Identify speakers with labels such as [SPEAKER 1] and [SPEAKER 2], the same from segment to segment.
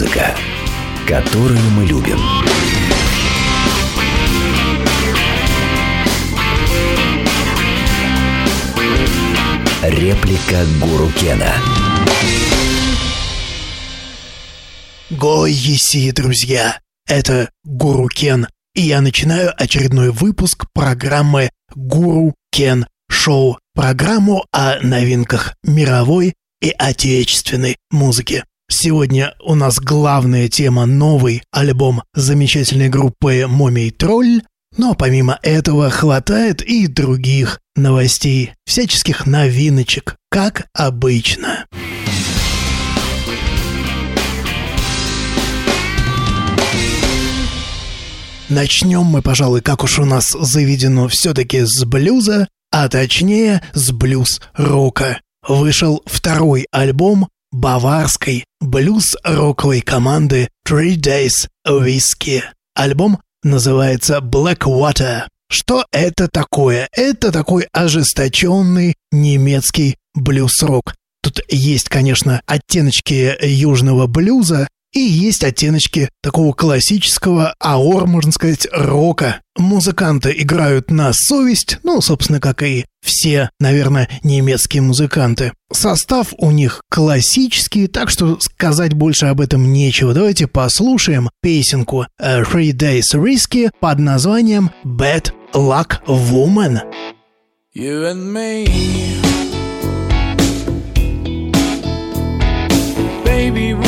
[SPEAKER 1] Музыка, которую мы любим. Реплика Гуру Кена.
[SPEAKER 2] Гой еси, друзья! Это Гуру Кен, и я начинаю очередной выпуск программы Гуру Кен Шоу, программу о новинках мировой и отечественной музыки. Сегодня у нас главная тема новый альбом замечательной группы Момий Тролль, но помимо этого хватает и других новостей, всяческих новиночек, как обычно. Начнем мы, пожалуй, как уж у нас заведено, все-таки с блюза, а точнее с блюз-рока. Вышел второй альбом баварской блюз-роковой команды Three Days Whiskey. Альбом называется Blackwater. Что это такое? Это такой ожесточенный немецкий блюз-рок. Тут есть, конечно, оттеночки южного блюза, и есть оттеночки такого классического аор, можно сказать, рока. Музыканты играют на совесть, ну, собственно, как и все, наверное, немецкие музыканты. Состав у них классический, так что сказать больше об этом нечего. Давайте послушаем песенку э, Three Days Risky под названием Bad Luck Woman. You and me Baby,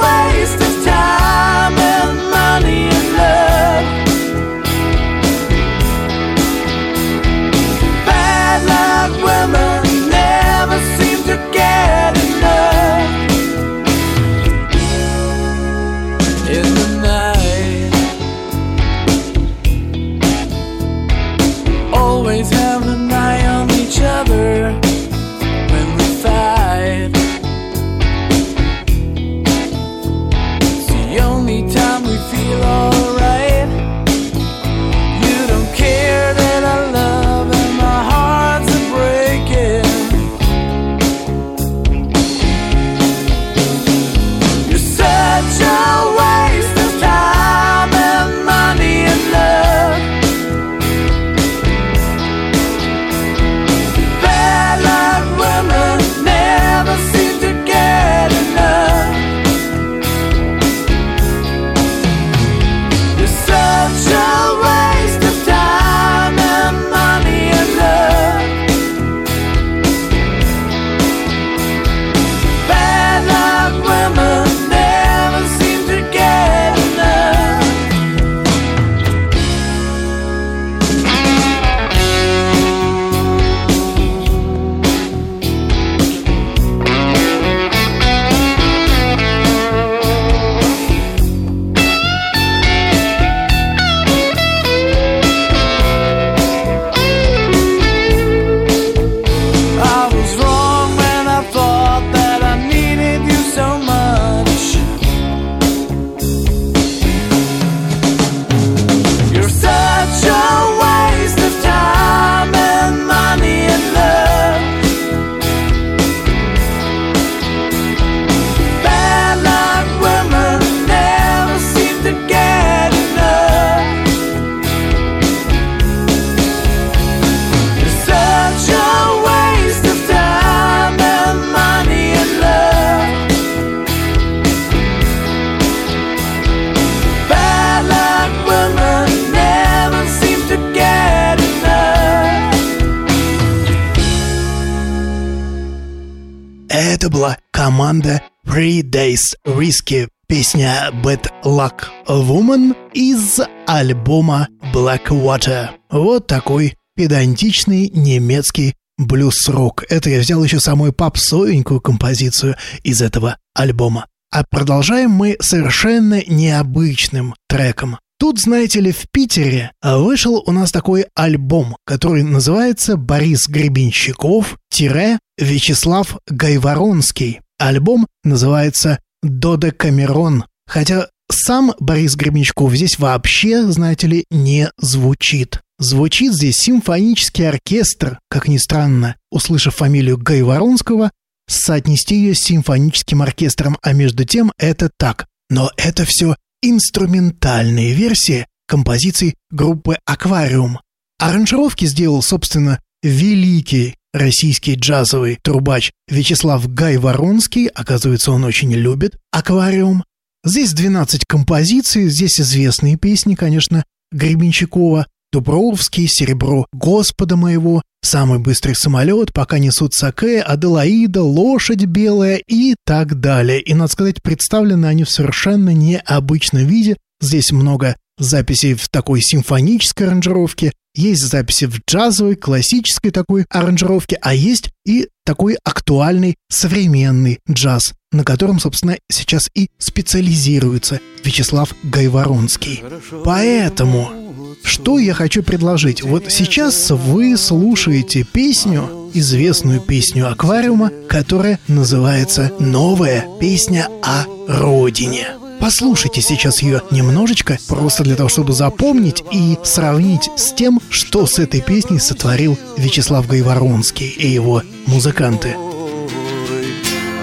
[SPEAKER 2] Days Risky, песня Bad Luck Woman из альбома Blackwater. Вот такой педантичный немецкий блюз-рок. Это я взял еще самую попсовенькую композицию из этого альбома. А продолжаем мы совершенно необычным треком. Тут, знаете ли, в Питере вышел у нас такой альбом, который называется «Борис Гребенщиков-Вячеслав Гайворонский». Альбом называется «Додекамерон». Хотя сам Борис Гребенщиков здесь вообще, знаете ли, не звучит. Звучит здесь симфонический оркестр, как ни странно. Услышав фамилию Гайворонского, соотнести ее с симфоническим оркестром, а между тем это так. Но это все инструментальные версии композиций группы «Аквариум». Аранжировки сделал, собственно, великий российский джазовый трубач Вячеслав Гайворонский. Оказывается, он очень любит «Аквариум». Здесь 12 композиций, здесь известные песни, конечно, Гребенщикова, Дубровский, Серебро Господа моего, Самый быстрый самолет, пока несут саке, Аделаида, Лошадь белая и так далее. И, надо сказать, представлены они в совершенно необычном виде. Здесь много записей в такой симфонической аранжировке, есть записи в джазовой, классической такой аранжировке, а есть и такой актуальный современный джаз, на котором, собственно, сейчас и специализируется Вячеслав Гайворонский. Поэтому что я хочу предложить? Вот сейчас вы слушаете песню, известную песню аквариума, которая называется «Новая песня о родине». Послушайте сейчас ее немножечко, просто для того, чтобы запомнить и сравнить с тем, что с этой песней сотворил Вячеслав Гайворонский и его музыканты.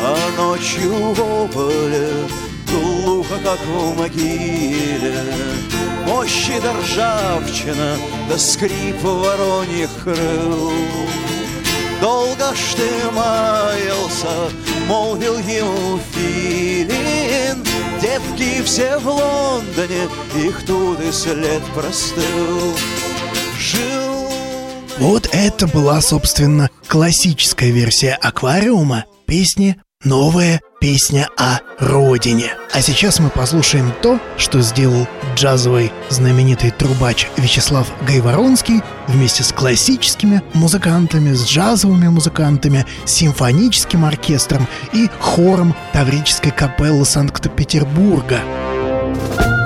[SPEAKER 3] А ночью поле глухо, как в могиле, Мощи да ржавчина, скрип вороньих крыл. Долго ж ты маялся, молвил ему Филин, Девки все в Лондоне, их тут и след простыл. Жил
[SPEAKER 2] вот это была, собственно, классическая версия аквариума песни «Новая песня о родине». А сейчас мы послушаем то, что сделал джазовый знаменитый трубач Вячеслав Гайворонский вместе с классическими музыкантами, с джазовыми музыкантами, симфоническим оркестром и хором Таврической капеллы Санкт-Петербурга. Это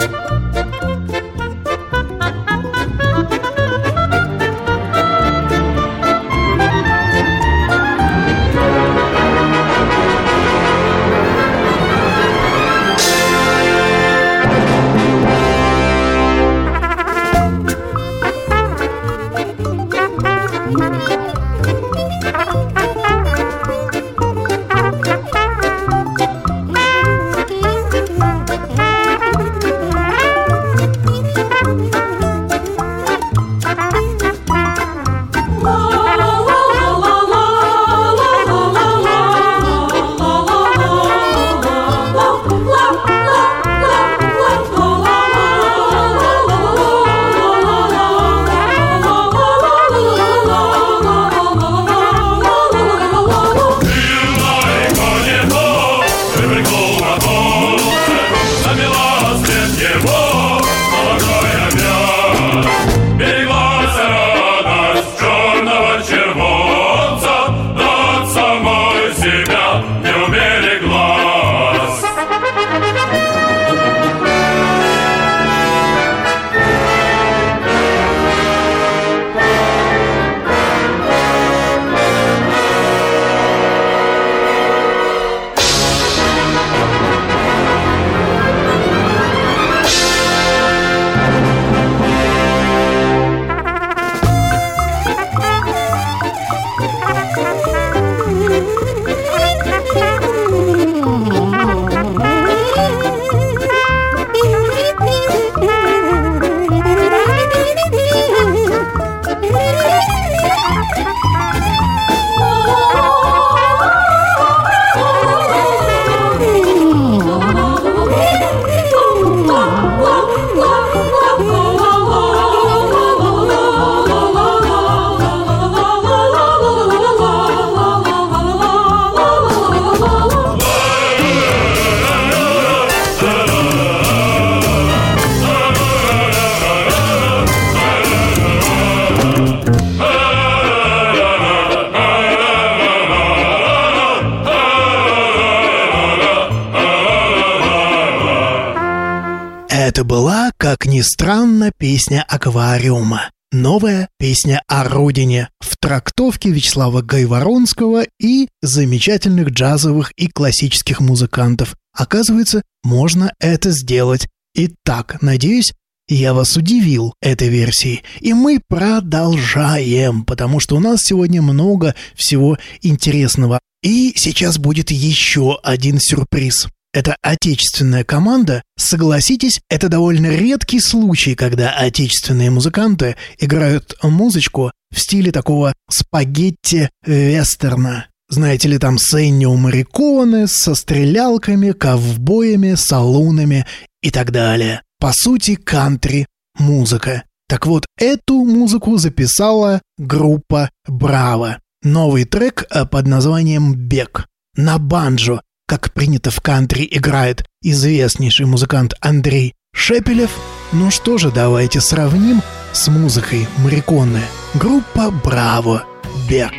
[SPEAKER 2] песня аквариума. Новая песня о родине в трактовке Вячеслава Гайворонского и замечательных джазовых и классических музыкантов. Оказывается, можно это сделать. Итак, надеюсь, я вас удивил этой версией. И мы продолжаем, потому что у нас сегодня много всего интересного. И сейчас будет еще один сюрприз. Это отечественная команда. Согласитесь, это довольно редкий случай, когда отечественные музыканты играют музычку в стиле такого спагетти-вестерна. Знаете ли, там с Эннио Мариконе, со стрелялками, ковбоями, салунами и так далее. По сути, кантри-музыка. Так вот, эту музыку записала группа «Браво». Новый трек э, под названием «Бег». На банджо как принято в кантри, играет известнейший музыкант Андрей Шепелев. Ну что же, давайте сравним с музыкой Мариконы. Группа «Браво! Бег».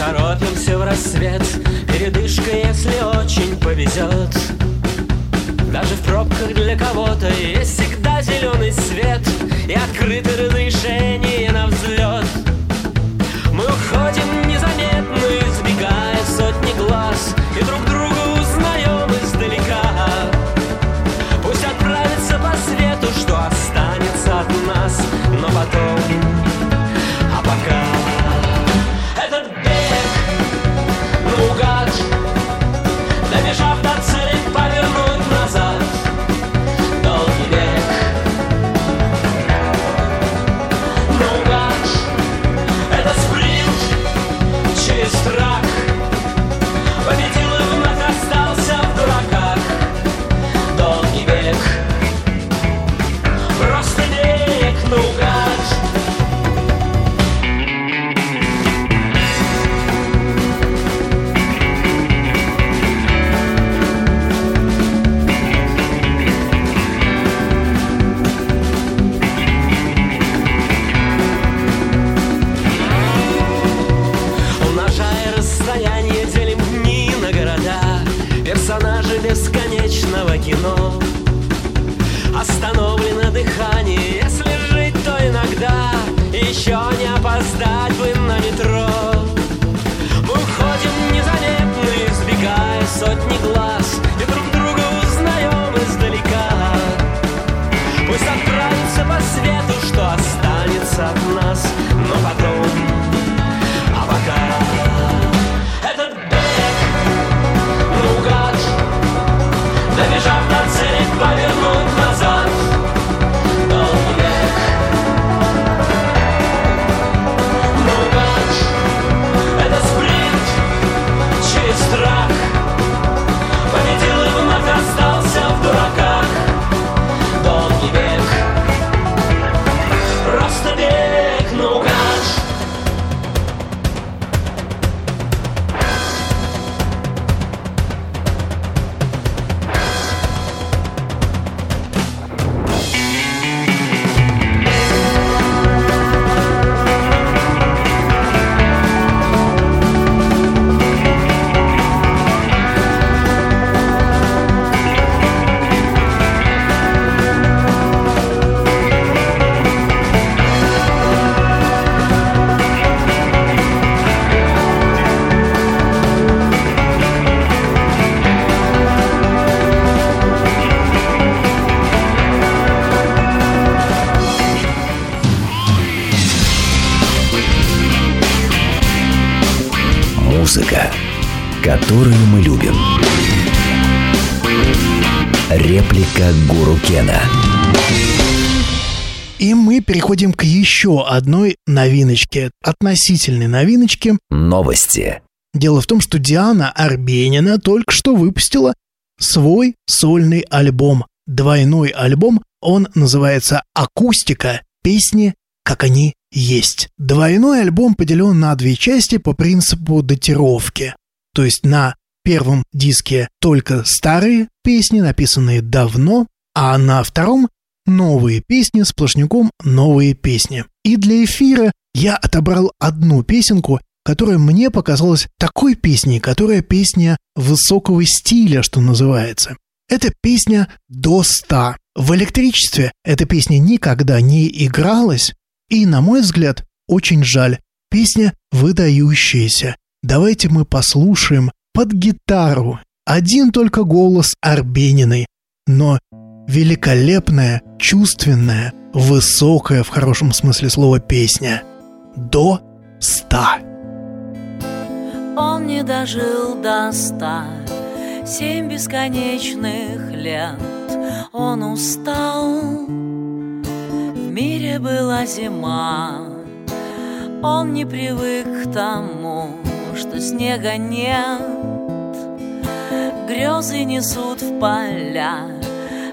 [SPEAKER 4] Торопимся в рассвет Передышка, если очень повезет Даже в пробках для кого-то Есть всегда зеленый свет И открыты разрешение на взлет Мы уходим незаметно Избегая сотни глаз И друг друга узнаем издалека. Пусть отправится по свету Что останется от нас Но потом
[SPEAKER 1] Реплика Гуру Кена.
[SPEAKER 2] И мы переходим к еще одной новиночке, относительной новиночке.
[SPEAKER 1] Новости.
[SPEAKER 2] Дело в том, что Диана Арбенина только что выпустила свой сольный альбом. Двойной альбом, он называется «Акустика. Песни, как они есть». Двойной альбом поделен на две части по принципу датировки. То есть на первом диске только старые песни, написанные давно, а на втором новые песни, сплошняком новые песни. И для эфира я отобрал одну песенку, которая мне показалась такой песней, которая песня высокого стиля, что называется. Это песня «До ста». В электричестве эта песня никогда не игралась, и, на мой взгляд, очень жаль. Песня выдающаяся. Давайте мы послушаем под гитару один только голос Арбениной, но великолепная, чувственная, высокая в хорошем смысле слова песня. До ста.
[SPEAKER 5] Он не дожил до ста, семь бесконечных лет. Он устал, в мире была зима. Он не привык к тому, что снега нет. Грезы несут в поля,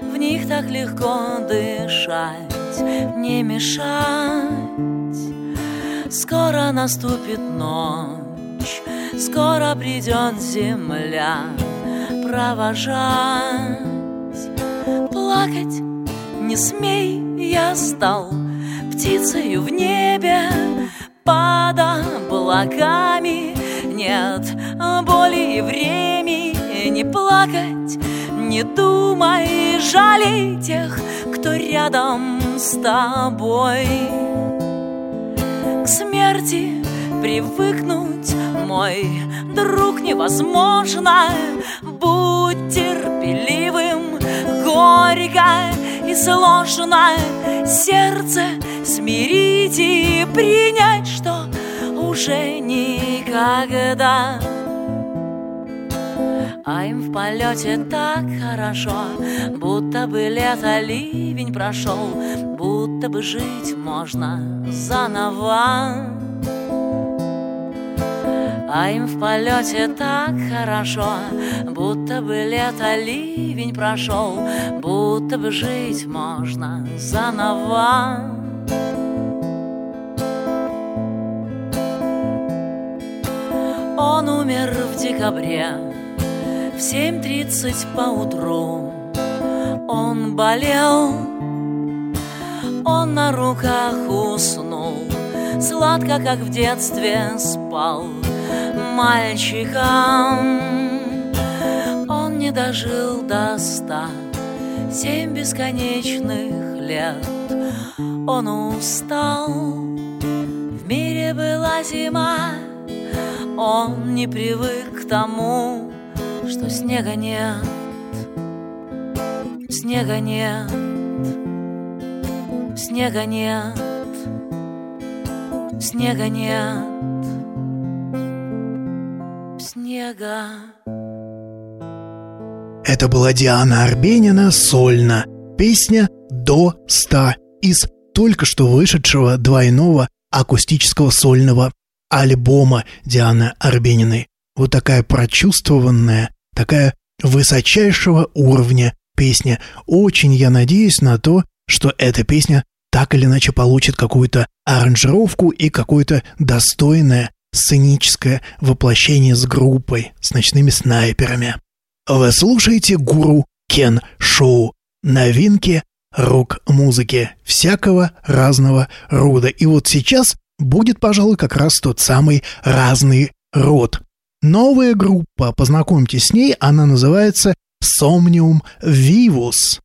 [SPEAKER 5] в них так легко дышать, не мешать. Скоро наступит ночь, скоро придет земля провожать. Плакать не смей, я стал птицею в небе под облаками. Нет боли и времени плакать, не думай, жалей тех, кто рядом с тобой. К смерти привыкнуть, мой друг, невозможно. Будь терпеливым, горько и сложно сердце смирить и принять, что уже никогда. А им в полете так хорошо, будто бы лето ливень прошел, будто бы жить можно заново. А им в полете так хорошо, будто бы лето ливень прошел, будто бы жить можно заново. Он умер в декабре в семь тридцать поутру. Он болел, он на руках уснул, сладко, как в детстве спал мальчиком. Он не дожил до ста, семь бесконечных лет. Он устал, в мире была зима, он не привык к тому, что снега нет, снега нет, снега нет, снега нет снега.
[SPEAKER 2] Это была Диана Арбенина «Сольно». Песня «До ста» из только что вышедшего двойного акустического сольного альбома Дианы Арбениной. Вот такая прочувствованная, такая высочайшего уровня песня. Очень я надеюсь на то, что эта песня так или иначе получит какую-то аранжировку и какое-то достойное сценическое воплощение с группой, с ночными снайперами. Вы слушаете гуру Кен Шоу. Новинки рок-музыки всякого разного рода. И вот сейчас будет, пожалуй, как раз тот самый разный род. Новая группа, познакомьтесь с ней, она называется Somnium Vivus.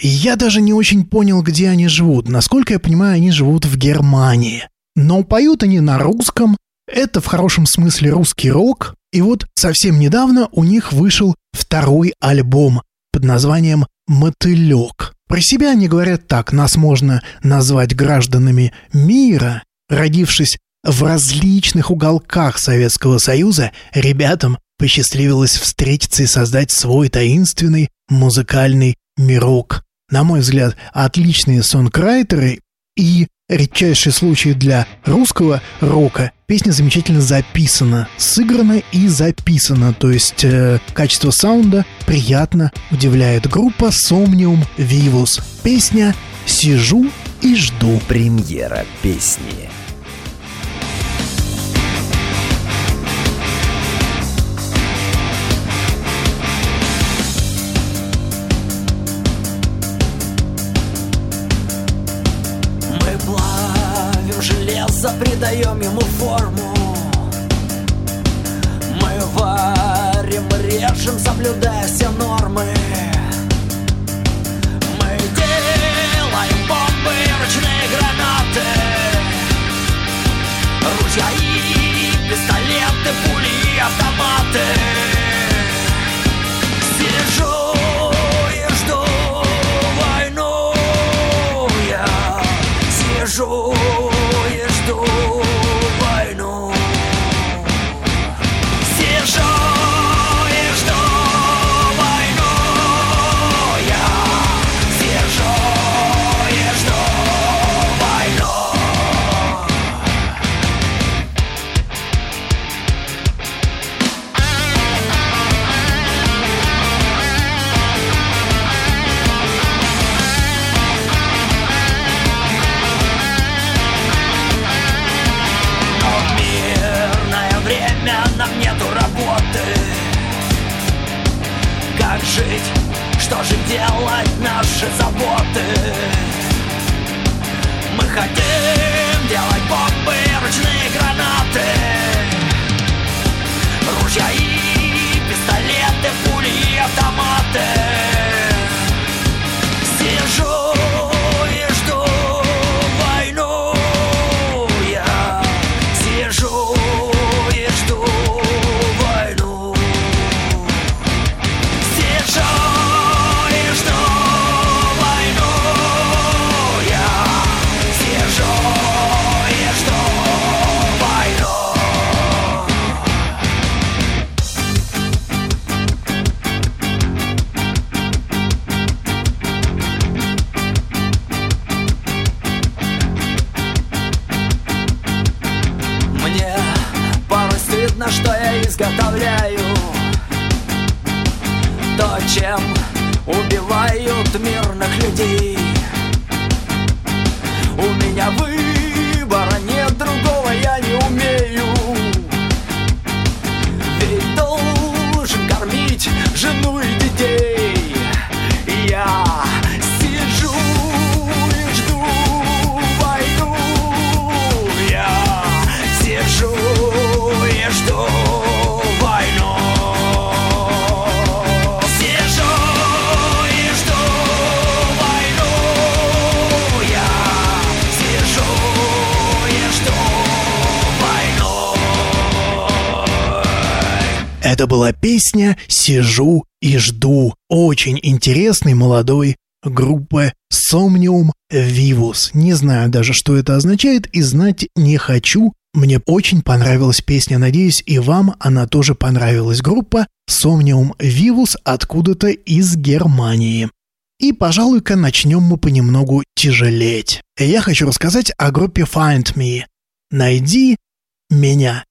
[SPEAKER 2] Я даже не очень понял, где они живут. Насколько я понимаю, они живут в Германии. Но поют они на русском, это в хорошем смысле русский рок, и вот совсем недавно у них вышел второй альбом под названием «Мотылек». Про себя они говорят так, нас можно назвать гражданами мира, родившись в различных уголках Советского Союза, ребятам посчастливилось встретиться и создать свой таинственный музыкальный мирок. На мой взгляд, отличные сонкрайтеры и редчайший случай для русского рока. Песня замечательно записана, сыграна и записана, то есть э, качество саунда приятно удивляет. Группа Somnium Vivus. Песня «Сижу и жду
[SPEAKER 1] премьера песни.
[SPEAKER 6] Мы плавим железо, придаем ему форму автоматы жить, что же делать наши заботы? Мы хотим делать бомбы, ручные гранаты. Ружья и пистолеты, пули и автоматы
[SPEAKER 2] Это была песня «Сижу и жду». Очень интересный молодой группы Somnium Vivus. Не знаю даже, что это означает, и знать не хочу. Мне очень понравилась песня, надеюсь, и вам она тоже понравилась. Группа Somnium Vivus откуда-то из Германии. И, пожалуй-ка, начнем мы понемногу тяжелеть. Я хочу рассказать о группе Find Me. Найди меня.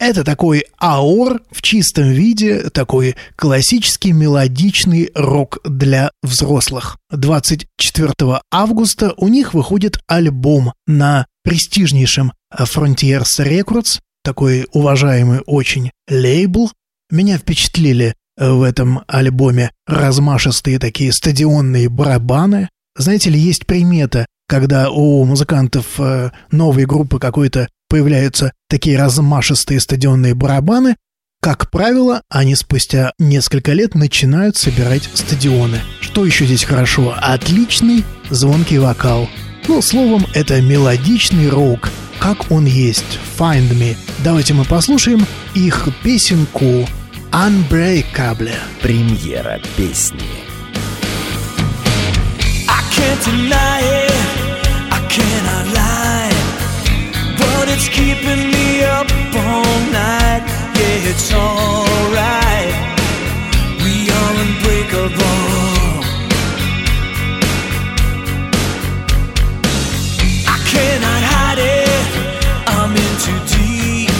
[SPEAKER 2] Это такой аор в чистом виде, такой классический мелодичный рок для взрослых. 24 августа у них выходит альбом на престижнейшем Frontiers Records, такой уважаемый очень лейбл. Меня впечатлили в этом альбоме размашистые такие стадионные барабаны. Знаете ли, есть примета, когда у музыкантов э, новой группы какой-то появляются такие размашистые стадионные барабаны, как правило, они спустя несколько лет начинают собирать стадионы. Что еще здесь хорошо? Отличный звонкий вокал. Ну, словом, это мелодичный рок, как он есть. Find Me. Давайте мы послушаем их песенку Unbreakable.
[SPEAKER 1] Премьера песни.
[SPEAKER 6] I can't deny it, it's keeping me up all night. Yeah, it's alright. We are unbreakable. I cannot hide it. I'm in too deep.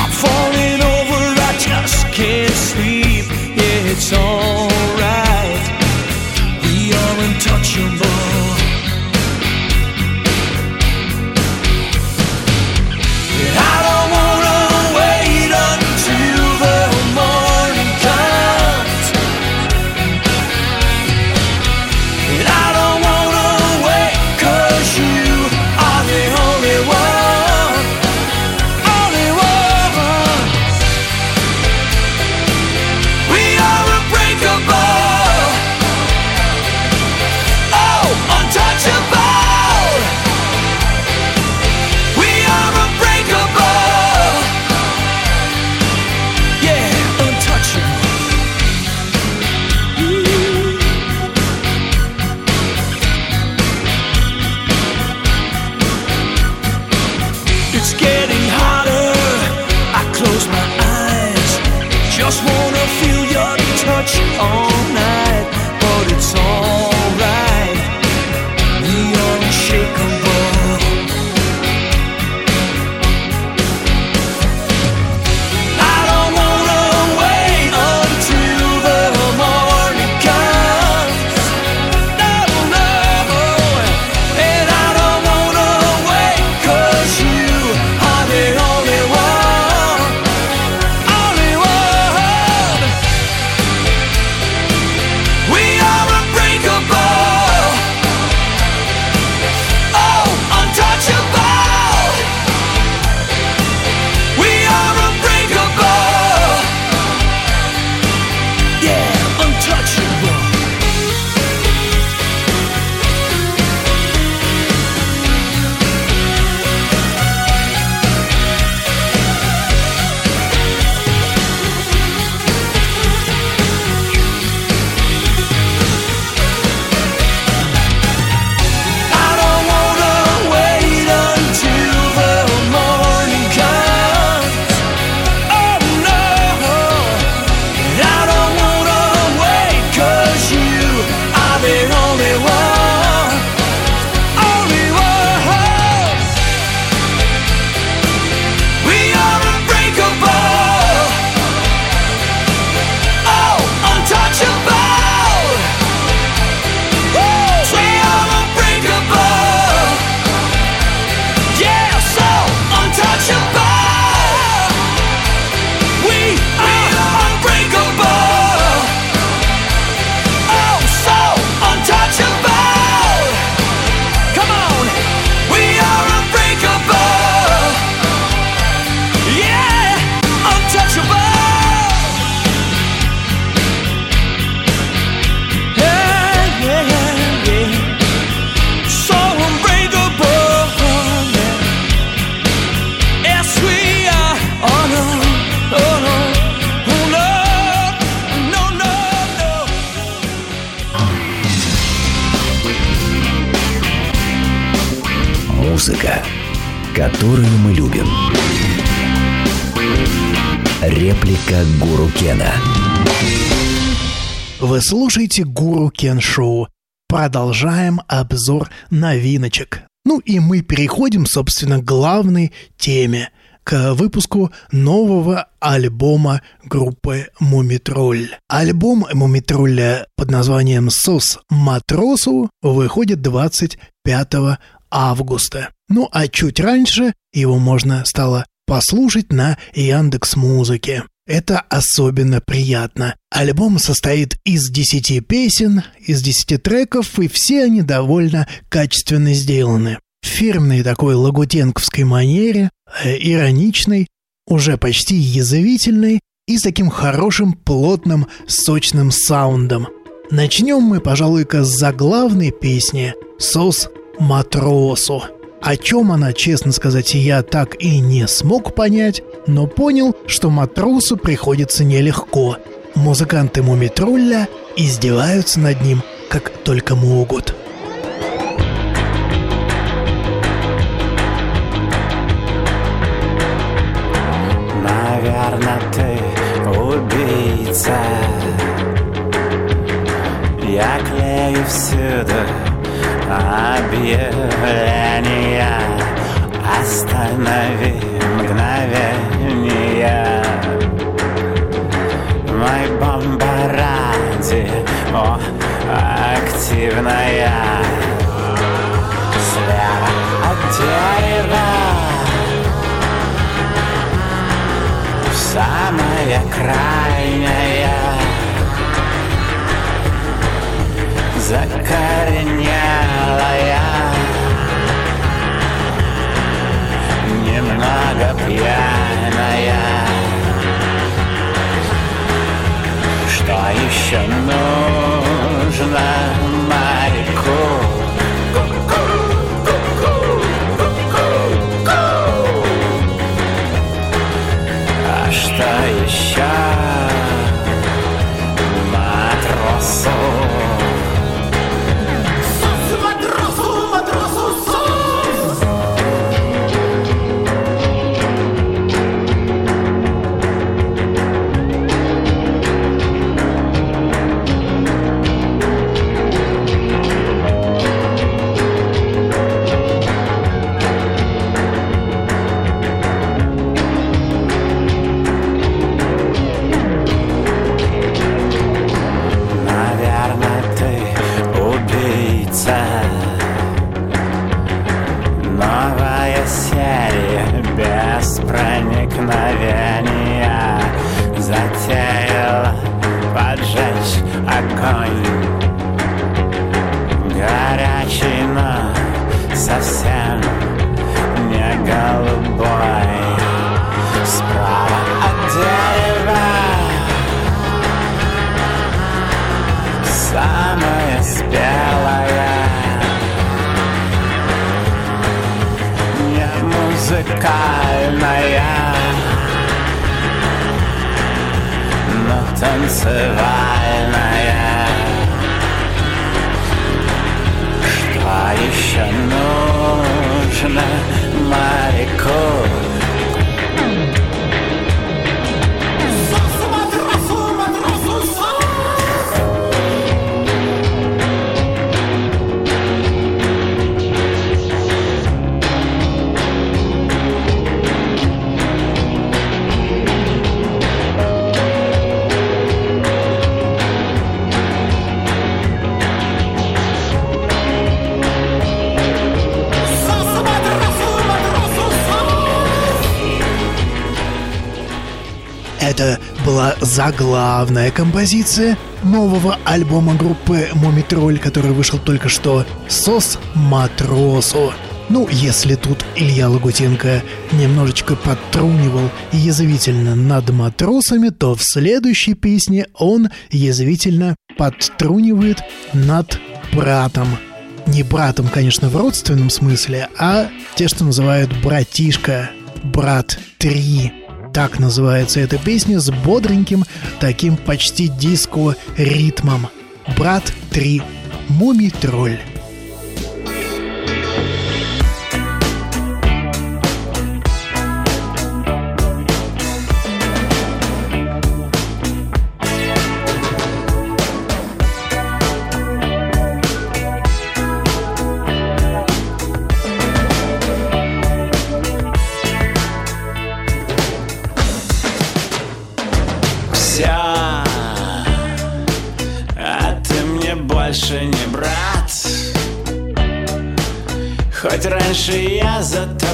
[SPEAKER 6] I'm falling over. I just can't sleep. Yeah, it's alright.
[SPEAKER 1] Которую мы любим. Реплика Гуру Кена.
[SPEAKER 2] Вы слушаете Гуру Кен Шоу. Продолжаем обзор новиночек. Ну и мы переходим, собственно, к главной теме, к выпуску нового альбома группы Мумитроль. Альбом Мумитролля под названием «Сос Матросу» выходит 25 августа. Ну а чуть раньше его можно стало послушать на Яндекс Музыке. Это особенно приятно. Альбом состоит из 10 песен, из 10 треков, и все они довольно качественно сделаны. В фирменной такой лагутенковской манере, э, ироничной, уже почти язвительной и с таким хорошим, плотным, сочным саундом. Начнем мы, пожалуй-ка, с заглавной песни «Сос Матросу». О чем она, честно сказать, я так и не смог понять, но понял, что матросу приходится нелегко. Музыканты Мумитролля издеваются над ним, как только могут.
[SPEAKER 7] Танцевальная. Что еще нужно моряку?
[SPEAKER 2] Это была заглавная композиция нового альбома группы Мумитроль, который вышел только что «Сос Матросу». Ну, если тут Илья Лагутенко немножечко подтрунивал язвительно над матросами, то в следующей песне он язвительно подтрунивает над братом. Не братом, конечно, в родственном смысле, а те, что называют братишка, брат 3. Так называется эта песня с бодреньким, таким почти диско-ритмом. Брат 3. Мумий-тролль.
[SPEAKER 7] Раньше я за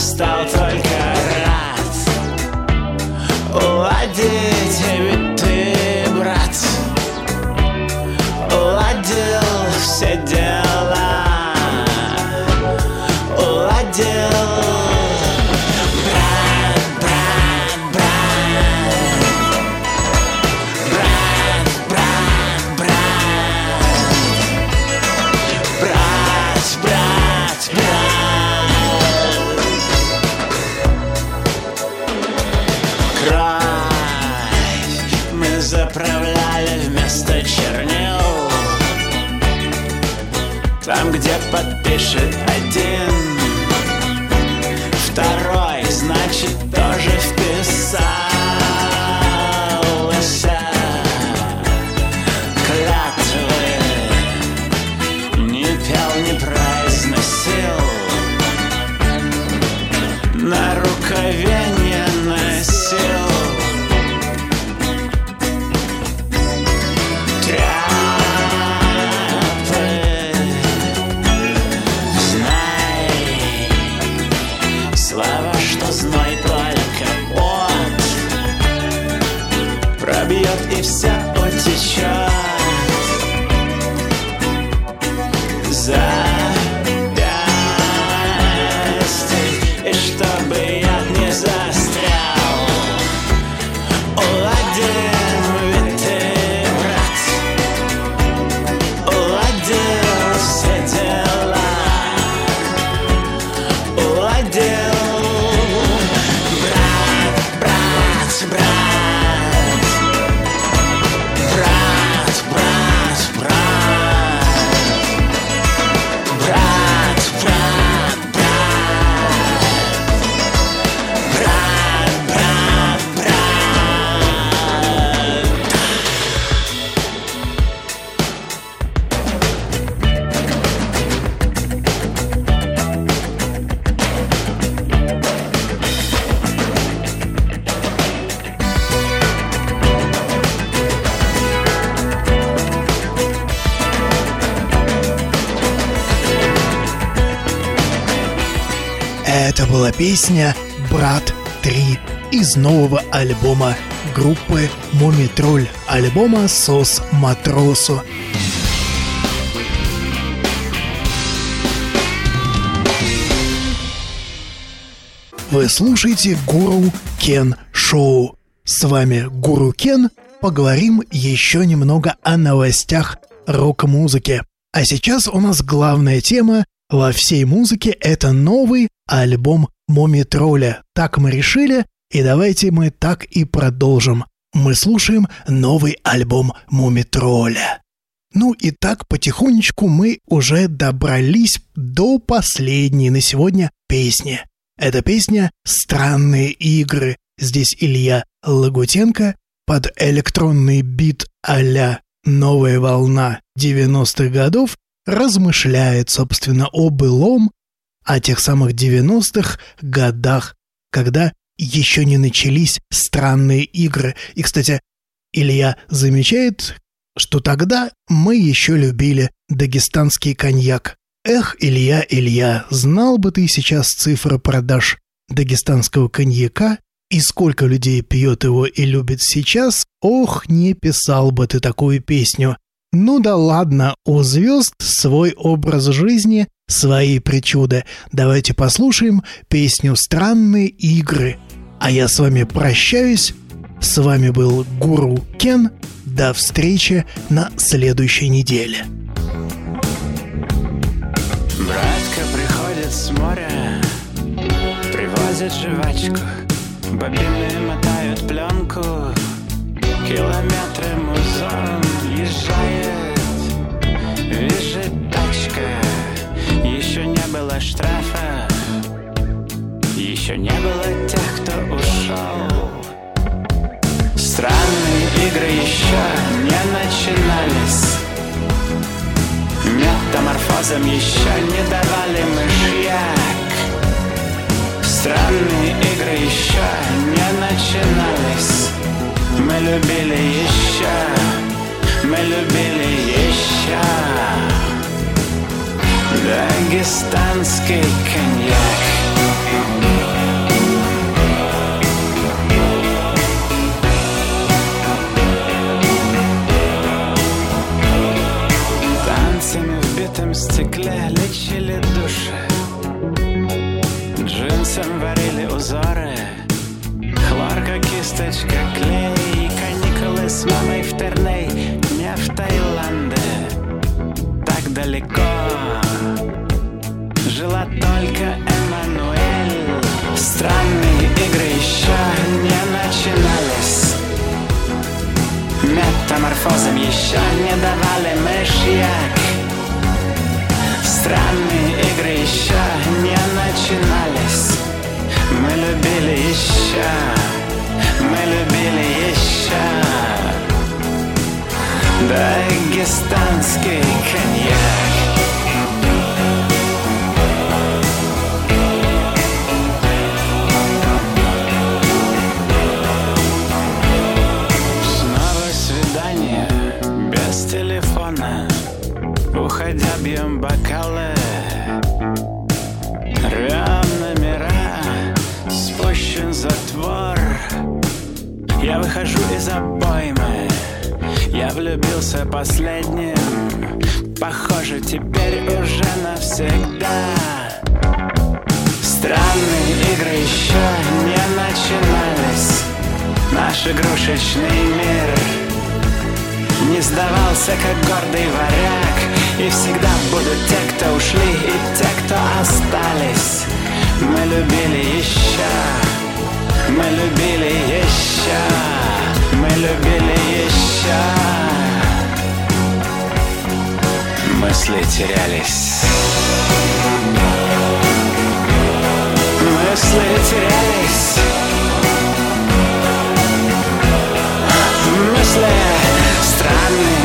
[SPEAKER 7] я
[SPEAKER 2] песня «Брат 3» из нового альбома группы Мумитроль, альбома «Сос Матросу». Вы слушаете Гуру Кен Шоу. С вами Гуру Кен. Поговорим еще немного о новостях рок-музыки. А сейчас у нас главная тема во всей музыке – это новый альбом Мумитроля. Так мы решили, и давайте мы так и продолжим. Мы слушаем новый альбом Мумитроля. Ну и так потихонечку мы уже добрались до последней на сегодня песни. Эта песня «Странные игры». Здесь Илья Лагутенко под электронный бит а-ля «Новая волна 90-х годов» размышляет, собственно, о былом, о тех самых 90-х годах, когда еще не начались странные игры. И, кстати, Илья замечает, что тогда мы еще любили дагестанский коньяк. Эх, Илья, Илья, знал бы ты сейчас цифры продаж дагестанского коньяка и сколько людей пьет его и любит сейчас, ох, не писал бы ты такую песню. Ну да ладно, у звезд свой образ жизни, свои причуды. Давайте послушаем песню «Странные игры». А я с вами прощаюсь. С вами был Гуру Кен. До встречи на следующей неделе.
[SPEAKER 7] Братка приходит с моря, привозит жвачку, бобины мотают пленку, километры музон езжает, штрафа, еще не было тех, кто ушел. Странные игры еще не начинались. Метаморфозам еще не давали мышьяк Странные игры еще не начинались. Мы любили еще, мы любили еще Дагестанский коньяк. Танцами в битом стекле лечили души. Джинсом варили узоры. Хлорка, кисточка, клей Каникулы с мамой в Терней Не в Таиланде. Так далеко Жила только Эммануэль. Странные игры еще не начинались. Метаморфозам еще не давали мышьяк Странные игры еще не начинались. Мы любили еще, мы любили еще. Дагестанский коньяк Уходя бьем бокалы. Рвем номера Спущен затвор. Я выхожу из обоймы. Я влюбился последним. Похоже, теперь уже навсегда. Странные игры еще не начинались. Наш игрушечный мир не сдавался, как гордый варяг И всегда будут те, кто ушли И те, кто остались. Мы любили еще. Мы любили еще. Мы любили еще. Мысли терялись. Мысли терялись. Мысли Странные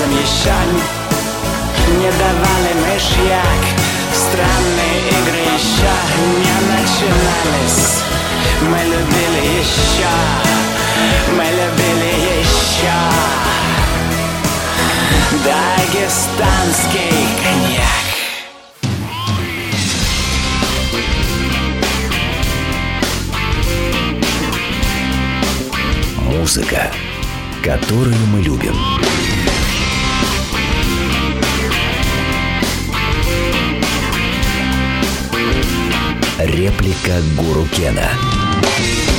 [SPEAKER 7] Еще не давали мышьяк Странные игры еще не начинались. Мы любили еще, мы любили еще. Дагестан гражданский коньяк.
[SPEAKER 1] Музыка, которую мы любим. Реплика Гуру Кена.